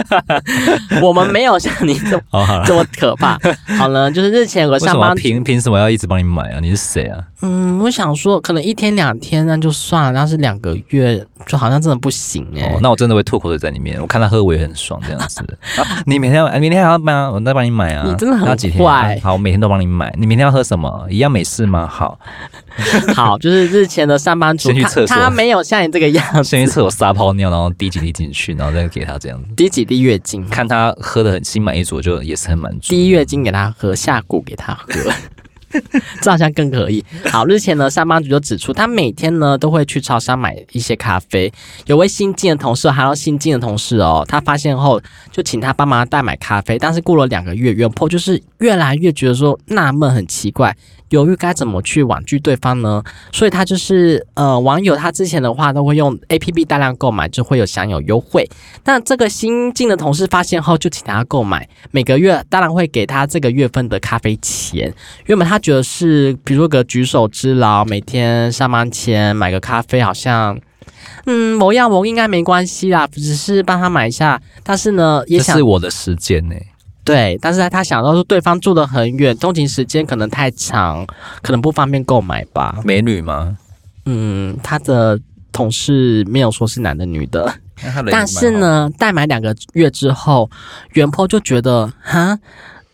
(laughs) 我们没有像你这么这么可怕。好了，就是日前有个上班
凭凭什么要一直帮你买啊？你是谁啊？
嗯，我想说，可能一天两天那就算了，但是两个月就好像真的不行哎、欸。
哦，那我真的会吐口水在里面。我看他喝我也很爽，这样子。(laughs) 你每天要，明天还要买啊？我再帮你买啊。
你真的很
坏。好，我每天都帮你买。你明天要喝什么？一样美式吗？好，(laughs)
好，就是日前的上班族，
先去厕所
他，他没有像你这个样子，(laughs)
先去厕所撒泡尿，然后滴几滴进去，然后再给他这样子。
滴几滴月经，
看他喝的很心满意足，就也是很满足。
滴月经给他喝，下蛊给他喝。(laughs) 这好像更可以。好，日前呢，上班族就指出，他每天呢都会去超商买一些咖啡。有位新进的同事，还有新进的同事哦，他发现后就请他帮忙代买咖啡。但是过了两个月，原 po 就是越来越觉得说纳闷，很奇怪。犹豫该怎么去婉拒对方呢？所以他就是呃，网友他之前的话都会用 APP 大量购买，就会有享有优惠。但这个新进的同事发现后，就请他购买，每个月当然会给他这个月份的咖啡钱。原本他觉得是，比如说个举手之劳，每天上班前买个咖啡，好像嗯，某样我应该没关系啦，只是帮他买一下。但是呢，也想
这是我的时间呢、
对，但是他想到说对方住得很远，通勤时间可能太长，可能不方便购买吧。
美女吗？
嗯，他的同事没有说是男的女的，但是呢，代买两个月之后，原 po 就觉得哈，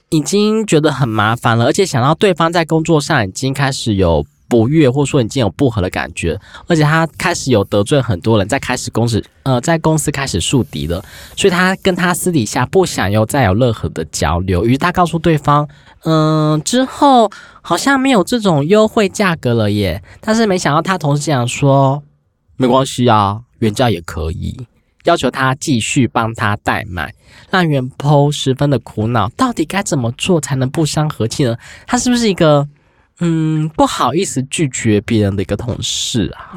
已经觉得很麻烦了，而且想到对方在工作上已经开始有。不悦，或者说已经有不合的感觉，而且他开始有得罪很多人，在开始公司呃，在公司开始树敌了，所以他跟他私底下不想要再有任何的交流，于是他告诉对方，嗯，之后好像没有这种优惠价格了耶。但是没想到他同事讲说，没关系啊，原价也可以，要求他继续帮他代买，让原 PO 十分的苦恼，到底该怎么做才能不伤和气呢？他是不是一个？嗯，不好意思拒绝别人的一个同事啊，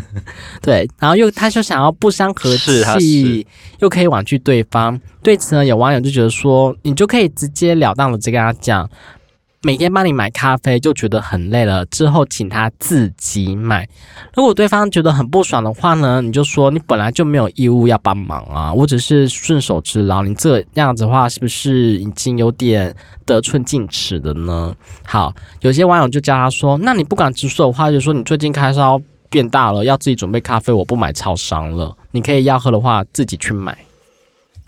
(laughs) 对，然后又他就想要不伤和气，又可以婉拒对方。对此呢，有网友就觉得说，你就可以直截了当的直跟他讲。每天帮你买咖啡就觉得很累了，之后请他自己买。如果对方觉得很不爽的话呢，你就说你本来就没有义务要帮忙啊，我只是顺手之劳。你这样子的话是不是已经有点得寸进尺的呢？好，有些网友就教他说，那你不敢直说的话，就说你最近开销变大了，要自己准备咖啡，我不买超商了。你可以要喝的话自己去买。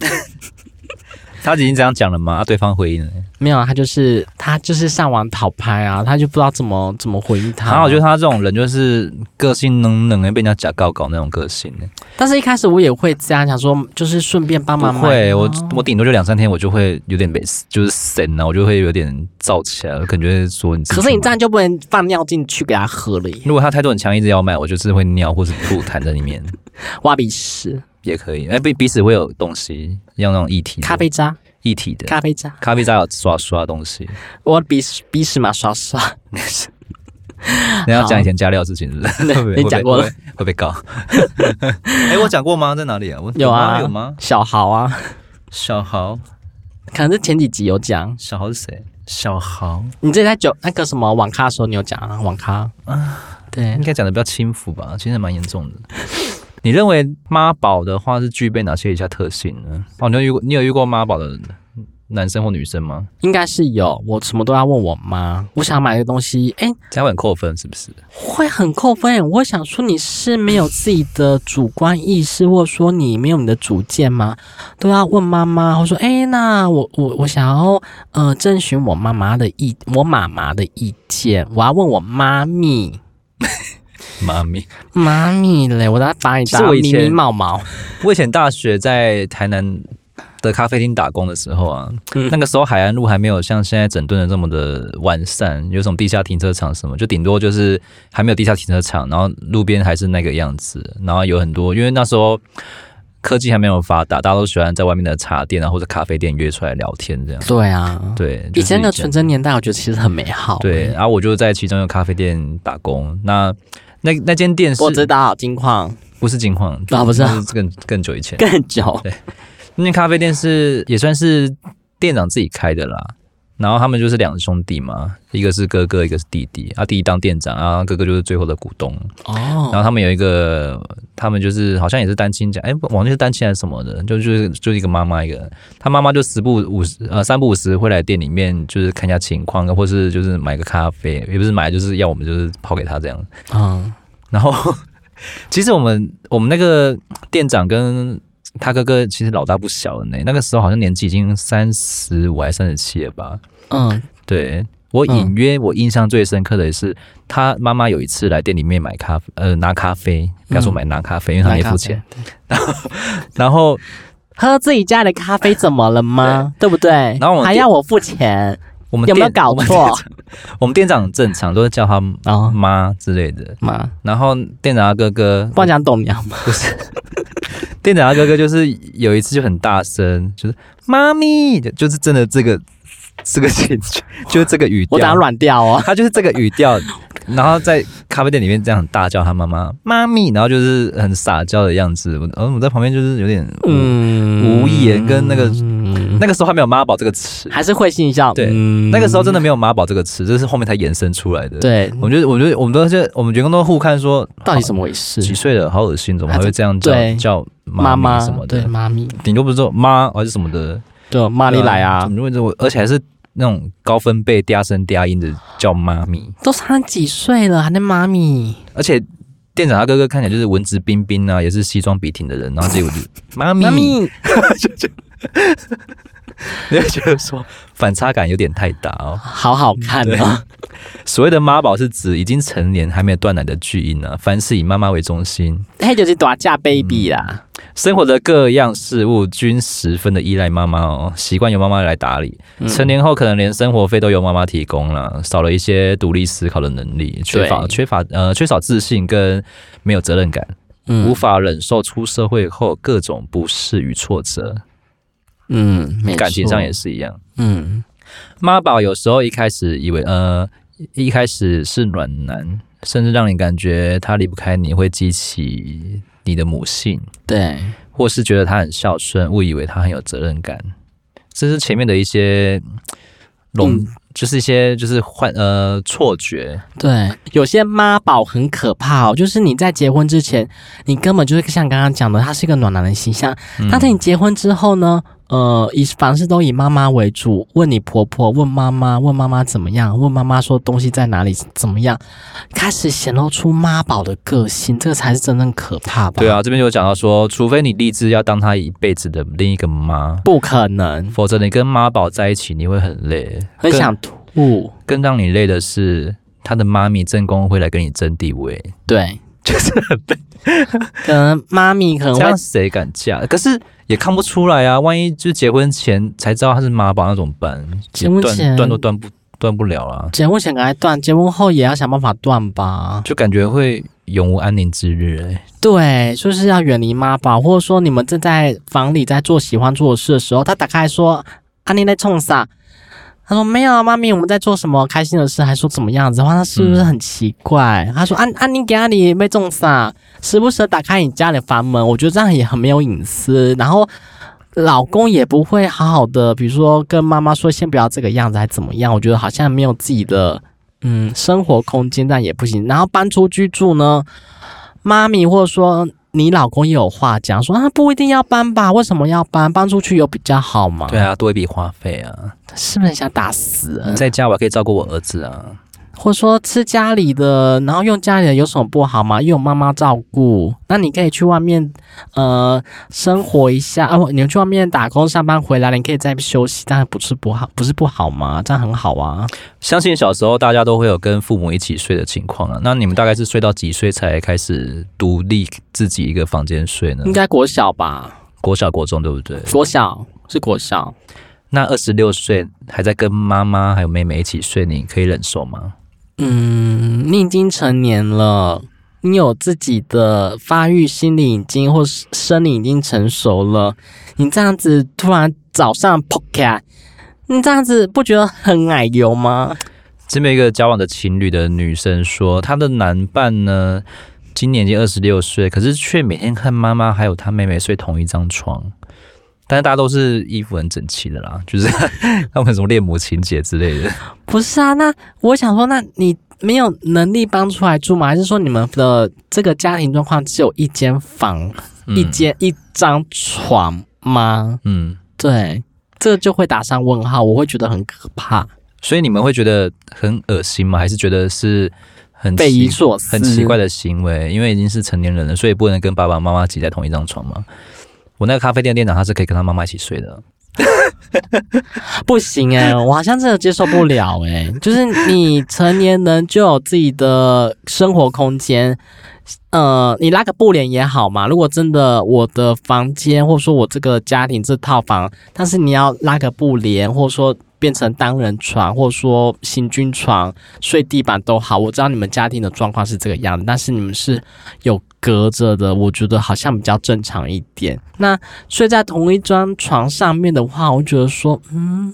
(laughs)
他已经这样讲了吗？啊，对方回应了
没有啊？他就是他就是上网讨拍啊，他就不知道怎么怎么回应他。
然后我觉得他这种人就是个性能能被人家假告搞那种个性。
但是一开始我也会这样想说，就是顺便帮忙。
会，我我顶多就两三天，我就会有点被就是神了，我就会有点燥起来，我感觉说你。
可是你这样就不能放尿进去给他喝了耶。
如果他态度很强，一直要卖，我就是会尿或是吐痰在里面，(laughs)
挖鼻屎。也
可以，哎，鼻鼻屎会有东西，用那种液体，
咖啡渣，
液体的
咖啡渣，
咖啡渣有刷刷东西。
我鼻屎鼻屎嘛，刷刷。(laughs)
你要讲以前加料的事情是不是？
你讲过了，
会被告。(laughs) 哎，我讲过吗？在哪里啊？我 (laughs)
有啊，
有吗？
小豪啊，
小豪，
可能是前几集有讲。
小豪是谁？小豪，
你这在酒那个什么网咖的时候，你有讲啊？网咖啊，对，应
该讲的比较轻浮吧？其实蛮严重的。你认为妈宝的话是具备哪些以下特性呢？哦，你有遇过你有遇过妈宝的男生或女生吗？
应该是有，我什么都要问我妈。我想买个东西，哎、欸，
这样会很扣分是不是？
会很扣分。我想说你是没有自己的主观意识，或者说你没有你的主见吗？都要问妈妈。我说，哎、欸，那我我我想要呃征询我妈妈的意，我妈妈的意见，我要问我妈咪。
妈咪，
妈咪嘞！我在打你打咪咪毛毛。(laughs)
我以前大学在台南的咖啡厅打工的时候啊，嗯、那个时候海岸路还没有像现在整顿的这么的完善，有什么地下停车场什么，就顶多就是还没有地下停车场，然后路边还是那个样子，然后有很多，因为那时候科技还没有发达，大家都喜欢在外面的茶店啊或者咖啡店约出来聊天这样。
对啊，
对，
以前的纯真年代，我觉得其实很美好。
对，然后我就在其中一个咖啡店打工，那。那那间店是，
我知道金矿，
不是金矿
啊，不是，
是更更久以前，
更久。
对，那间咖啡店是也算是店长自己开的啦。然后他们就是两兄弟嘛，一个是哥哥，一个是弟弟。啊，弟弟当店长，啊，哥哥就是最后的股东。哦。然后他们有一个，他们就是好像也是单亲家，哎，忘记是单亲还是什么的，就就是就是一个妈妈一个，他妈妈就十不五十，呃，三不五十会来店里面，就是看一下情况，或是就是买个咖啡，也不是买，就是要我们就是泡给他这样。嗯。然后，(laughs) 其实我们我们那个店长跟。他哥哥其实老大不小了呢，那个时候好像年纪已经三十五还三十七了吧？嗯，对，我隐约我印象最深刻的也是他妈妈有一次来店里面买咖啡，呃，拿咖啡，不要说买拿咖啡，因为他没付钱。(laughs) 然后，然后
喝自己家的咖啡怎么了吗？(laughs) 对，对不对？然后我还要我付钱，我们有没有搞错？
我们店长正常都是叫他妈之类的妈，然后店长他哥哥
不讲董娘吗？
不是。店长他哥哥就是有一次就很大声，就是妈咪，就就是真的这个这个情绪，就是这个语调，
我打软调哦，
他就是这个语调，然后在咖啡店里面这样大叫他妈妈妈咪，然后就是很撒娇的样子，然后我在旁边就是有点嗯无言，跟那个、嗯、那个时候还没有妈宝这个词，
还是会心一笑，
对，嗯、那个时候真的没有妈宝这个词，这是后面才衍生出来的。
对，
我觉得我觉得我们都是我们员工都互看说，
到底怎么回事？
几岁了，好恶心，怎么还会这样叫叫妈妈什么的？
对，妈咪，
顶多不是说妈还是什么的，
对，妈咪来啊？怎么会这么？
而且还是。那种高分贝嗲声嗲音的叫妈咪，
都差几岁了还那妈咪？
而且店长他哥哥看起来就是文质彬彬啊，也是西装笔挺的人，然后结果就妈咪，妈咪，就就，(laughs) 你会觉得说反差感有点太大哦，
好好看啊！
所谓的妈宝是指已经成年还没有断奶的巨婴啊，凡事以妈妈为中心，
那，就是大架 baby 啦。
生活的各样事物均十分的依赖妈妈哦，习惯由妈妈来打理。成年后可能连生活费都由妈妈提供了，少了一些独立思考的能力，缺乏缺乏呃缺少自信跟没有责任感，无法忍受出社会后各种不适与挫折。
嗯，
感情上也是一样。
嗯，
妈宝有时候一开始以为呃一开始是暖男，甚至让你感觉他离不开你，会激起。你的母性，
对，
或是觉得他很孝顺，误以为他很有责任感，这是前面的一些笼、嗯，就是一些就是幻呃错觉。
对，有些妈宝很可怕哦，就是你在结婚之前，你根本就是像刚刚讲的，他是一个暖男的形象，那、嗯、在你结婚之后呢？呃，以凡事都以妈妈为主，问你婆婆，问妈妈，问妈妈怎么样，问妈妈说东西在哪里，怎么样，开始显露出妈宝的个性，这个才是真正可怕吧？
对啊，这边就讲到说，除非你立志要当她一辈子的另一个妈，
不可能，
否则你跟妈宝在一起，你会很累，
很想吐。
更让你累的是，他的妈咪正宫会来跟你争地位，
对，
就是很笨。
可能妈咪可能会
这样，谁敢嫁？可是。也看不出来啊！万一就结婚前才知道他是妈宝，那怎么办？
结婚前
断都断不断不了啊。
结婚前赶快断，结婚后也要想办法断吧。
就感觉会永无安宁之日哎、欸。
对，就是要远离妈宝，或者说你们正在房里在做喜欢做的事的时候，他打开说：“安妮在冲啥？”他说：“没有啊，妈咪，我们在做什么开心的事？还说怎么样子的话，他是不是很奇怪？”嗯、他说：“安安妮给阿里被种啥？时不时打开你家里房门，我觉得这样也很没有隐私。然后老公也不会好好的，比如说跟妈妈说先不要这个样子，还怎么样？我觉得好像没有自己的嗯生活空间，但也不行。然后搬出居住呢，妈咪或者说。”你老公也有话讲，说啊不一定要搬吧？为什么要搬？搬出去有比较好吗？
对啊，多一笔花费啊，
是不是很想打死？
你在家我还可以照顾我儿子啊。
或者说吃家里的，然后用家里的有什么不好吗？又有妈妈照顾，那你可以去外面呃生活一下啊。你去外面打工上班回来了，你可以再休息，但是不是不好，不是不好吗？这样很好啊。
相信小时候大家都会有跟父母一起睡的情况啊。那你们大概是睡到几岁才开始独立自己一个房间睡呢？
应该国小吧？
国小国中对不对？
国小是国小。
那二十六岁还在跟妈妈还有妹妹一起睡，你可以忍受吗？
嗯，你已经成年了，你有自己的发育，心理已经或生理已经成熟了。你这样子突然早上扑开，你这样子不觉得很奶油吗？
这边一个交往的情侣的女生说，她的男伴呢，今年已经二十六岁，可是却每天看妈妈还有她妹妹睡同一张床。但是大家都是衣服很整齐的啦，就是 (laughs) 他们什么恋母情节之类的。
不是啊，那我想说，那你没有能力搬出来住吗？还是说你们的这个家庭状况只有一间房、嗯、一间一张床吗？
嗯，
对，这就会打上问号，我会觉得很可怕。
所以你们会觉得很恶心吗？还是觉得是很
匪夷所思、
很奇怪的行为？因为已经是成年人了，所以不能跟爸爸妈妈挤在同一张床吗？我那个咖啡店店长他是可以跟他妈妈一起睡的，(laughs)
不行哎、我好像真的接受不了哎、就是你成年人就有自己的生活空间，呃，你拉个布帘也好嘛。如果真的我的房间或者说我这个家庭这套房，但是你要拉个布帘，或者说。变成单人床，或者说行军床，睡地板都好。我知道你们家庭的状况是这个样子，但是你们是有隔着的，我觉得好像比较正常一点。那睡在同一张床上面的话，我觉得说，嗯，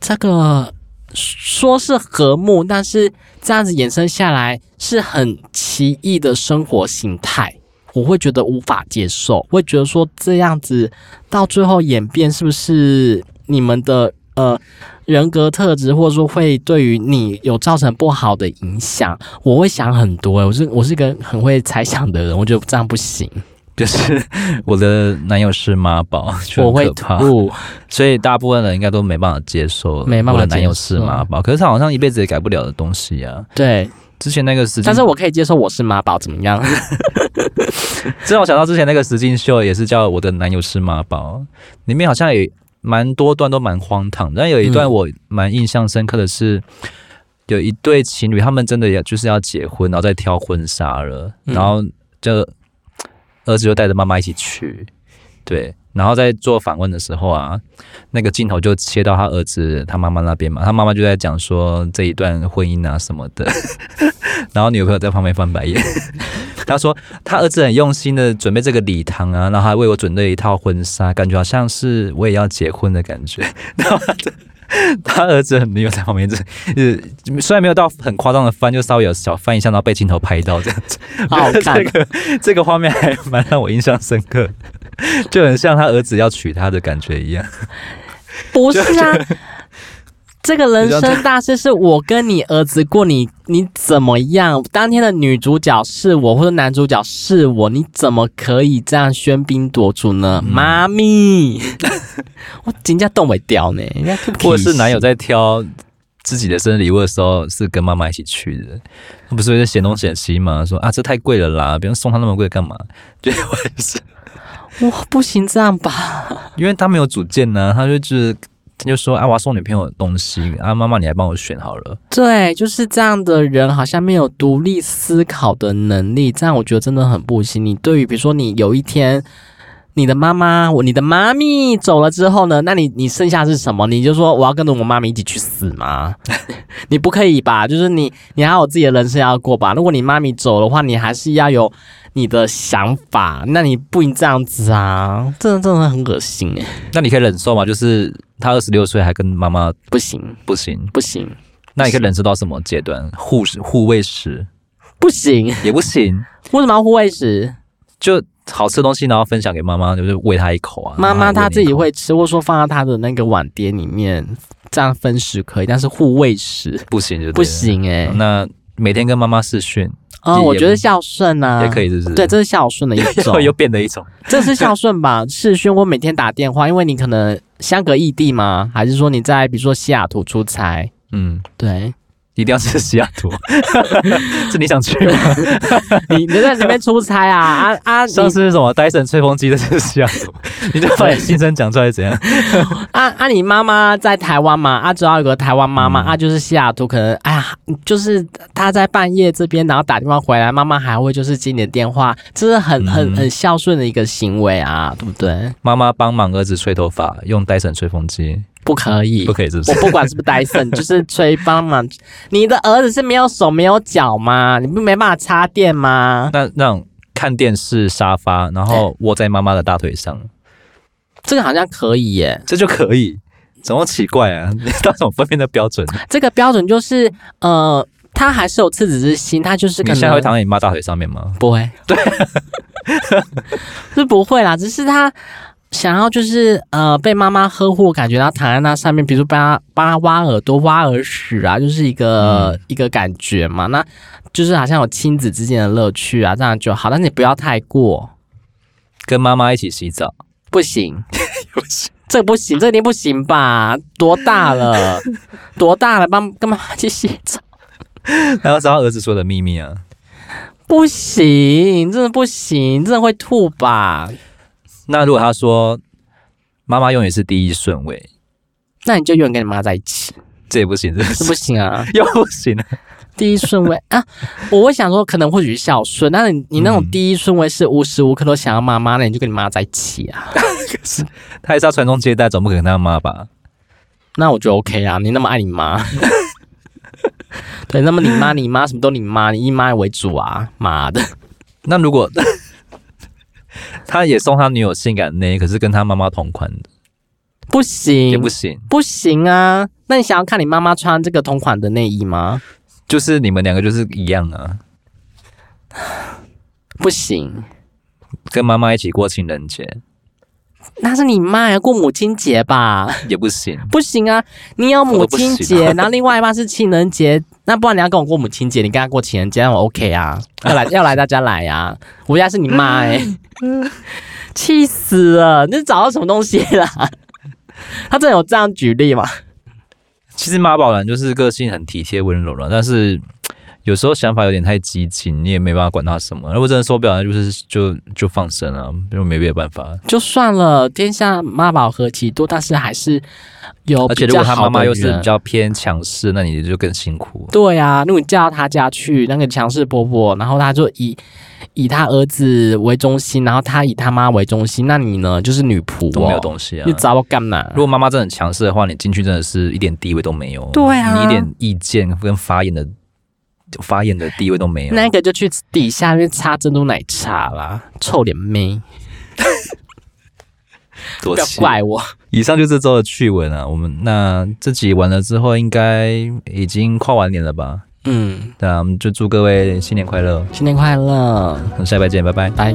这个说是和睦，但是这样子衍生下来是很奇异的生活形态，我会觉得无法接受。会觉得说这样子到最后演变，是不是你们的呃？人格特质，或者说会对于你有造成不好的影响，我会想很多。我是我是一个很会猜想的人，我觉得这样不行。
就是我的男友是妈宝，(laughs)
我会吐，
所以大部分人应该都没办法接受。
没办法，
我的男友是妈宝，可是他好像一辈子也改不了的东西啊。
对，
之前那个时，
但是我可以接受我是妈宝，怎么样？(laughs) (laughs)
这让我想到之前那个实境秀，也是叫我的男友是妈宝，里面好像也。蛮多段都蛮荒唐，但有一段我蛮印象深刻的是，有一对情侣，他们真的要就是要结婚，然后再挑婚纱了，然后就儿子就带着妈妈一起去，对，然后在做访问的时候啊，那个镜头就切到他儿子他妈妈那边嘛，他妈妈就在讲说这一段婚姻啊什么的，(laughs) 然后女朋友在旁边翻白眼，他说他儿子很用心的准备这个礼堂啊，然后还为我准备一套婚纱，感觉好像是我也要结婚的感觉，(laughs) 然后他他儿子没有在旁边，就是虽然没有到很夸张的翻，就稍微有小翻一下，然后被镜头拍到这样子。(laughs)
好好 (laughs) 看，
这个这个画面还蛮让我印象深刻，就很像他儿子要娶她的感觉一样。
不是啊。这个人生大事是我跟你儿子过你，你你怎么样？当天的女主角是我，或者男主角是我，你怎么可以这样喧宾夺主呢？妈、嗯、咪，(laughs) 我人家动尾掉呢，人家
或者是男友在挑自己的生日礼物的时候，是跟妈妈一起去的，他不是会嫌东嫌西吗？说啊，这太贵了啦，别人送他那么贵干嘛？(laughs) 对，我也是，
哇，不行这样吧？
因为他没有主见呢、啊，他就就是。他就说：“啊，我要送女朋友的东西啊，妈妈你来帮我选好了。”
对，就是这样的人，好像没有独立思考的能力，这样我觉得真的很不行。你对于比如说你有一天你的妈妈，我你的妈咪走了之后呢，那你你剩下是什么？你就说我要跟着我妈咪一起去死吗？(laughs) 你不可以吧？就是你你还有自己的人生要过吧？如果你妈咪走的话，你还是要有你的想法，那你不应这样子啊！真的真的很恶心诶。
那你可以忍受吗？就是。他二十六岁还跟妈妈
不行
不行
不行，
那你可以忍受到什么阶段？护士护喂食
不行
也不行，
为什么要护喂食？
就好吃的东西，然后分享给妈妈，就是喂她一口啊。
妈妈她自己会吃，或者说放在她的那个碗碟里面，这样分食可以，但是互喂食
不行就，就
不行诶、欸。
那每天跟妈妈视讯。
啊、哦，我觉得孝顺啊，
也可以，是不是？
对，这是孝顺的一种，(laughs)
又变的一种，
这是孝顺吧？视讯，我每天打电话，因为你可能相隔异地嘛？还是说你在比如说西雅图出差？嗯，对。
一定要去西雅图，(laughs) 是你想去吗？
你你在里面出差啊？啊啊！
上次是什么？戴森吹风机的是西雅图，(laughs) 你就把你心声讲出来怎样？(laughs)
啊啊！你妈妈在台湾嘛？啊，主要有个台湾妈妈、嗯、啊，就是西雅图，可能哎呀，就是她在半夜这边，然后打电话回来，妈妈还会就是接你的电话，这是很很很孝顺的一个行为啊，对不对？
妈妈帮忙儿子吹头发，用戴森吹风机。
不可以，
不可以，是不是？
我不管是不是戴森，(laughs) 就是吹帮忙。你的儿子是没有手没有脚吗？你不没办法插电吗？
那那种看电视沙发，然后窝在妈妈的大腿上，
这个好像可以耶，
这就可以？怎么奇怪啊？你 (laughs) 到什么分辨的标准？
这个标准就是，呃，他还是有赤子之心，他就是可能。
你现在会躺在你妈大腿上面吗？
不会，
对，
是不会啦，只是他。想要就是呃被妈妈呵护，感觉到躺在那上面，比如说帮他帮他挖耳朵、挖耳屎啊，就是一个、嗯、一个感觉嘛。那就是好像有亲子之间的乐趣啊，这样就好。但你不要太过，
跟妈妈一起洗澡
不行，(laughs) 这不行，这一定不行吧？多大了？(laughs) 多大了？帮跟妈妈一起洗澡？
还要知道儿子说的秘密啊？
不行，真的不行，真的会吐吧？
那如果他说妈妈永远是第一顺位，
那你就永远跟你妈在一起，
这也不行，这
是不行啊，(laughs)
又不行啊。
第一顺位啊，我会想说，可能或许孝顺，但是你你那种第一顺位是无时无刻都想要妈妈，那你就跟你妈在一起啊。(laughs) 可
是他也是要传宗接代，总不可能他妈吧？
那我就 OK 啊，你那么爱你妈，(laughs) 对，那么你妈你妈什么都你妈，你以妈为主啊，妈的。
那如果。(laughs) 他也送他女友性感内衣，可是跟他妈妈同款的，
不行，
也不行，
不行啊！那你想要看你妈妈穿这个同款的内衣吗？
就是你们两个就是一样啊，(sighs)
不行，
跟妈妈一起过情人节。
那是你妈要过母亲节吧？(laughs)
也不行，
不行啊！你有母亲节，然后另外一半是情人节，那不然你要跟我过母亲节，你跟他过情人节，那我 OK 啊？(laughs) 要来要来大家来呀、啊！我家是你妈哎、欸，(laughs) 气死了！你找到什么东西了？他真的有这样举例吗？
其实马宝兰就是个性很体贴温柔了，但是有时候想法有点太激进，你也没办法管他什么。如果真的受不了，那就是就就放生了，因为没别的办法。
就算了，天下妈宝何其多，但是还是有。
而且如果他妈妈又是比较偏强势，那你就更辛苦。
对啊，如果你嫁到他家去，那个强势婆婆，然后他就以以他儿子为中心，然后他以他妈为中心，那你呢？就是女仆、哦、
都没有东西啊，
你找我干嘛？
如果妈妈真的很强势的话，你进去真的是一点地位都没有。
对啊，
你一点意见跟发言的。发言的地位都没有，
那个就去底下去擦珍珠奶茶啦，臭脸妹，不要怪我。
以上就是这周的趣闻啊，我们那这集完了之后，应该已经跨完年了吧？
嗯，
对啊，我们就祝各位新年快乐，
新年快乐，
下礼拜见，拜拜，
拜。